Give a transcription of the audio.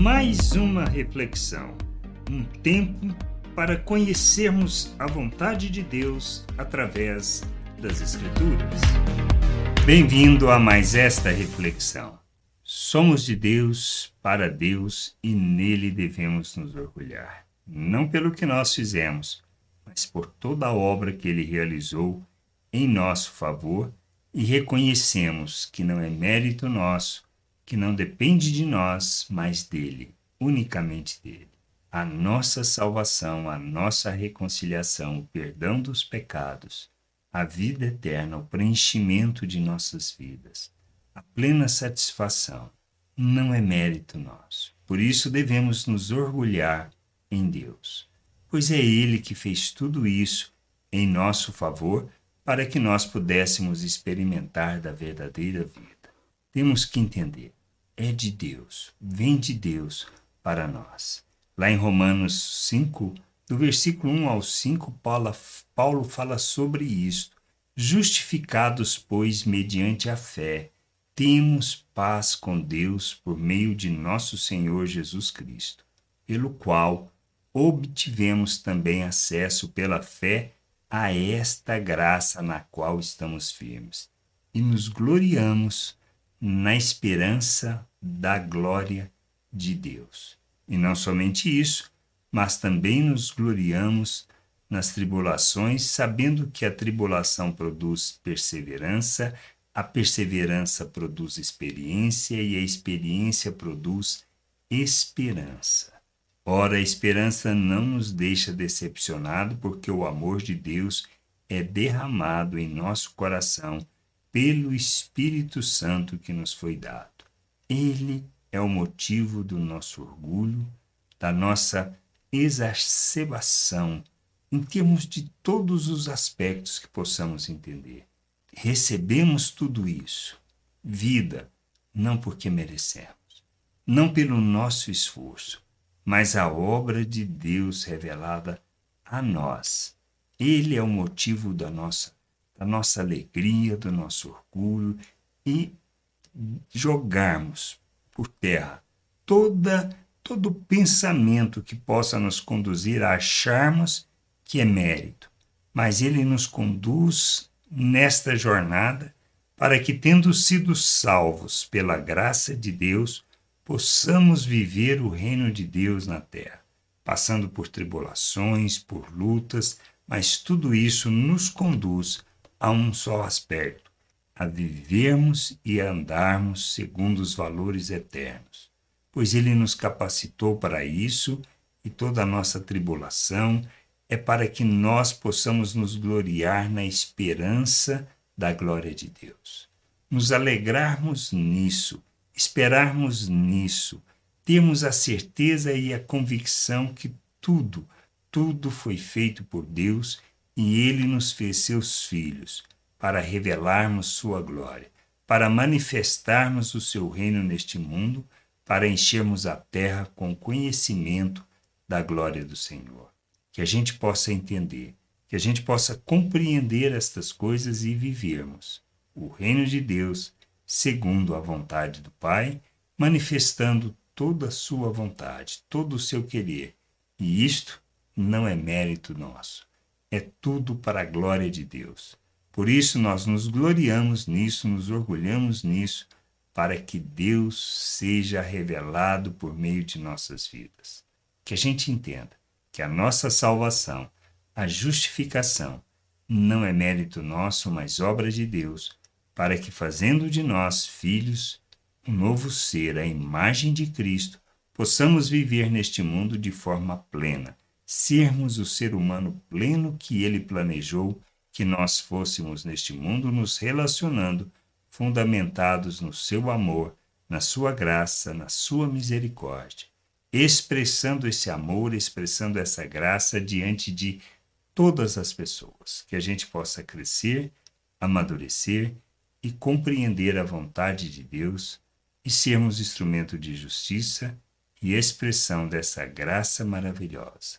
Mais uma reflexão, um tempo para conhecermos a vontade de Deus através das Escrituras. Bem-vindo a mais esta reflexão. Somos de Deus, para Deus e nele devemos nos orgulhar, não pelo que nós fizemos, mas por toda a obra que ele realizou em nosso favor e reconhecemos que não é mérito nosso, que não depende de nós, mas dele, unicamente dele. A nossa salvação, a nossa reconciliação, o perdão dos pecados, a vida eterna, o preenchimento de nossas vidas, a plena satisfação, não é mérito nosso. Por isso devemos nos orgulhar em Deus, pois é Ele que fez tudo isso em nosso favor para que nós pudéssemos experimentar da verdadeira vida. Temos que entender, é de Deus, vem de Deus para nós. Lá em Romanos 5, do versículo 1 ao 5, Paulo, fala sobre isto. Justificados, pois, mediante a fé, temos paz com Deus por meio de nosso Senhor Jesus Cristo, pelo qual obtivemos também acesso pela fé a esta graça na qual estamos firmes e nos gloriamos na esperança da glória de Deus. E não somente isso, mas também nos gloriamos nas tribulações, sabendo que a tribulação produz perseverança, a perseverança produz experiência e a experiência produz esperança. Ora, a esperança não nos deixa decepcionado, porque o amor de Deus é derramado em nosso coração pelo Espírito Santo que nos foi dado. Ele é o motivo do nosso orgulho, da nossa exacerbação, em termos de todos os aspectos que possamos entender. Recebemos tudo isso, vida, não porque merecemos, não pelo nosso esforço, mas a obra de Deus revelada a nós. Ele é o motivo da nossa, da nossa alegria, do nosso orgulho e jogarmos por terra toda todo pensamento que possa nos conduzir a acharmos que é mérito, mas ele nos conduz nesta jornada para que, tendo sido salvos pela graça de Deus, possamos viver o reino de Deus na terra, passando por tribulações, por lutas, mas tudo isso nos conduz a um só aspecto, a vivermos e andarmos segundo os valores eternos, pois Ele nos capacitou para isso e toda a nossa tribulação é para que nós possamos nos gloriar na esperança da glória de Deus. Nos alegrarmos nisso esperarmos nisso, termos a certeza e a convicção que tudo, tudo foi feito por Deus e Ele nos fez seus filhos, para revelarmos Sua glória, para manifestarmos o Seu reino neste mundo, para enchermos a terra com conhecimento da glória do Senhor. Que a gente possa entender, que a gente possa compreender estas coisas e vivermos o reino de Deus segundo a vontade do Pai, manifestando toda a sua vontade, todo o seu querer. E isto não é mérito nosso, é tudo para a glória de Deus. Por isso nós nos gloriamos nisso, nos orgulhamos nisso, para que Deus seja revelado por meio de nossas vidas. Que a gente entenda que a nossa salvação, a justificação, não é mérito nosso, mas obra de Deus para que, fazendo de nós filhos, um novo ser, a imagem de Cristo, possamos viver neste mundo de forma plena, sermos o ser humano pleno que ele planejou que nós fôssemos neste mundo, nos relacionando, fundamentados no seu amor, na sua graça, na sua misericórdia, expressando esse amor, expressando essa graça diante de todas as pessoas, que a gente possa crescer, amadurecer e compreender a vontade de Deus e sermos instrumento de justiça e expressão dessa graça maravilhosa.